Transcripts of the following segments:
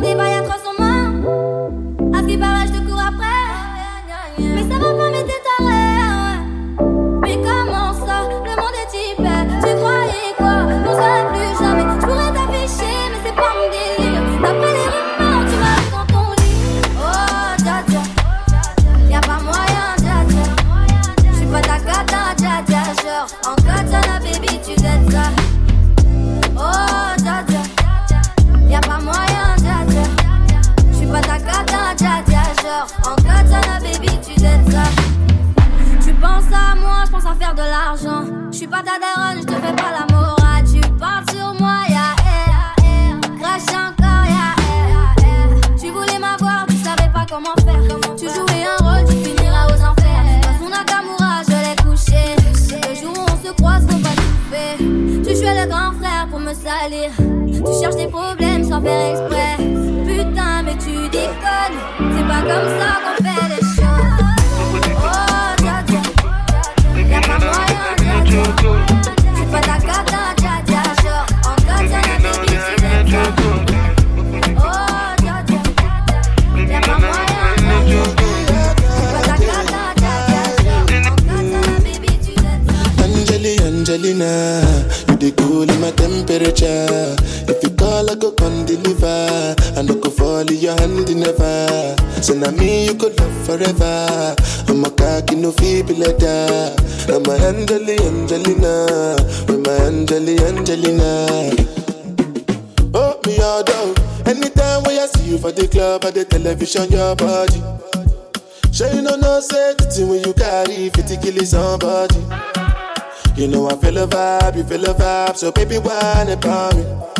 まで faire exprès. Putain, mais tu déconnes, c'est pas comme ça I no go fall in your hand never. So now me you could love forever. I'm a cocky no feeble letter. I'm a Angeli Angelina. I'm a Angeli Angelina. Oh me all down. Anytime when I see you for the club or the television, your body. Sure you know no say the when you carry 50 kill somebody. You know I feel a vibe, you feel a vibe, so baby why not me?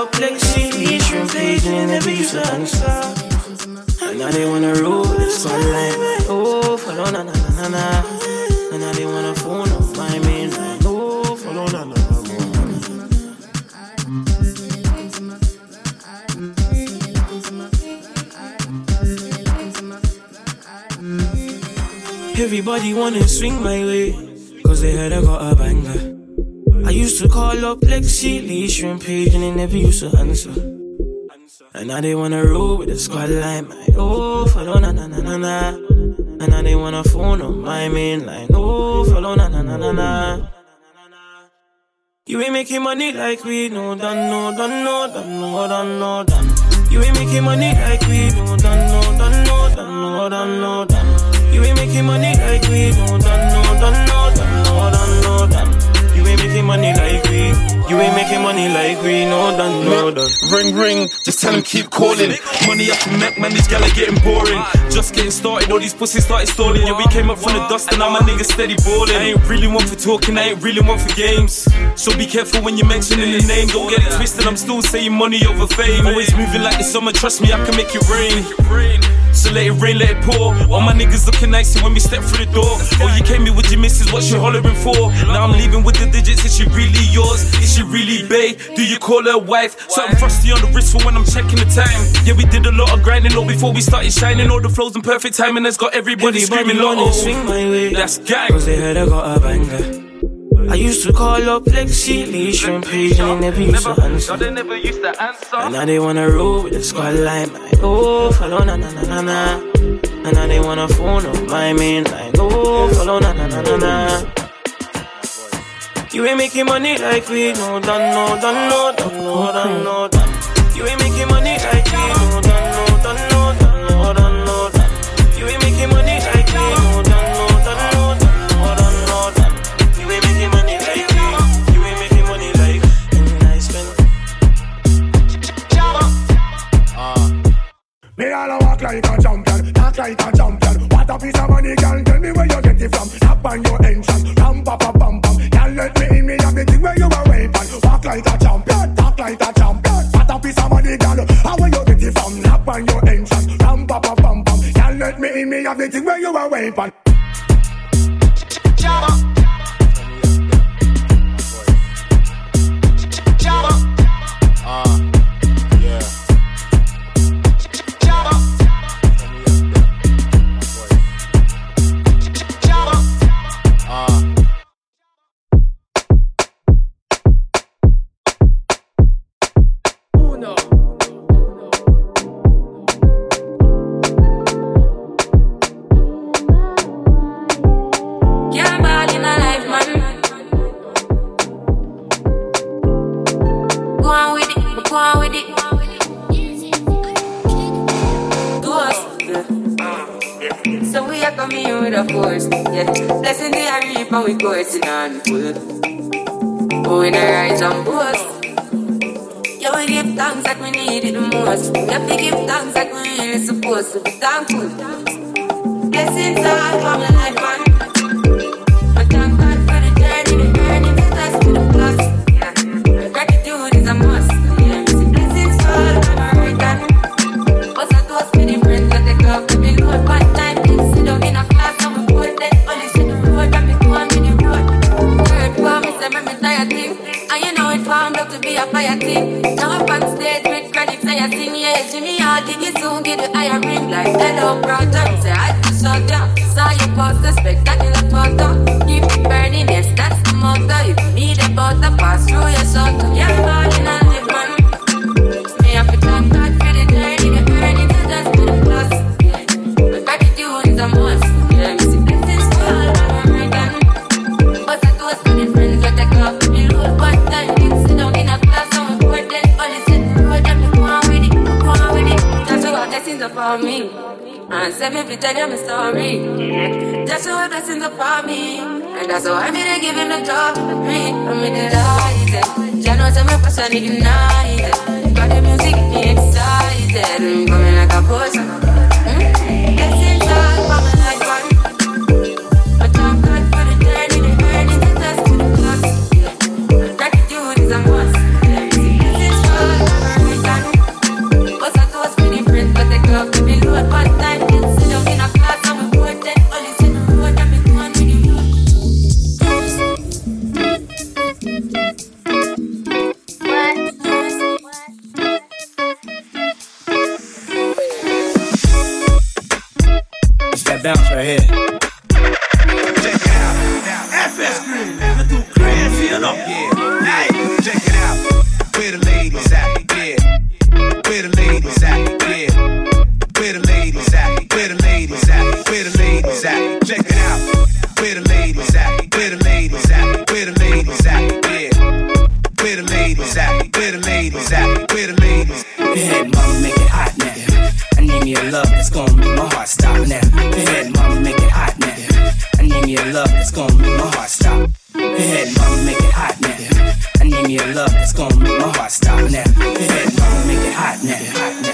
complexity is from Cajun never used to answer. And now they wanna rule this one line. Oh, follow na na na na na. And now they wanna phone up my main. Oh, follow na na na na. Everybody wanna swing my way, cause they heard I got a banger. I used to call up Lexi Lee, shrimp page, and they never used to answer. And now they wanna roll with the squad line, my oh, follow na na na na na. And now they wanna phone on my main line, oh, follow na na na na na. You ain't making money like we no done, no done, no done, no done, no done. You ain't making money like we no done, no done, no done, no done, no done. You ain't making money like we no done, no done, no done, no done, no done. You making money like we. You ain't making money like we know done, no done. Ring, ring, just tell them keep calling. Money I can make, man, these gal are getting boring. Just getting started, all these pussies started stalling. Yeah, we came up from the dust and now my niggas steady balling. I ain't really one for talking, I ain't really one for games. So be careful when you're mentioning the name, don't get it twisted. I'm still saying money over fame. Always moving like the summer, trust me, I can make it rain. So let it rain, let it pour. All my niggas looking nice when we step through the door. Oh, you came here with your missus, what you hollering for? Now I'm leaving with the digits, is she really yours? Is she she really bae? Do you call her wife? Something frosty on the wrist for when I'm checking the time. Yeah, we did a lot of grinding all before we started shining. All the flows in perfect timing has got everybody, everybody screaming low. Oh, swing my way. That's gang. Cause they heard I got a banger. I used to call up Lexi, Lee, Shrimp Page, and they never used to answer. they never used to answer. And now they wanna roll with the squad line. Like, oh, follow na na na na na. And now they wanna phone up my main line. Oh, follow na na na na na. You ain't making money like we no done, no done, no done, no done, no done. You ain't making money like we no coursing on full. Oh, in the rise and boast. Yeah, we give thanks that we need it the most. We give thanks that we really supposed to be thankful. Blessings all for my life, Post a spectacular photo. Keep Send me to tell them a story. That's what blessings upon me. And that's why I'm here giving the job for free. I'm in the. Jah knows I'm a person ignited. Got the music me excited. Where the ladies at? Yeah. Where the ladies at? Yeah. Where the ladies at? Where the ladies at? Where the ladies at? Check it out. Where the ladies at? Where the ladies at? Where the ladies at? Yeah. Where the ladies at? Where the ladies at? Where the ladies? Go ahead, mama, make it hot now. I need me a love that's gonna make my heart stop now. Go ahead, mama, make it hot now. I need me a love that's gonna make my heart stop. Go ahead, mama me a love that's gonna make my heart stop now. Make it hot now.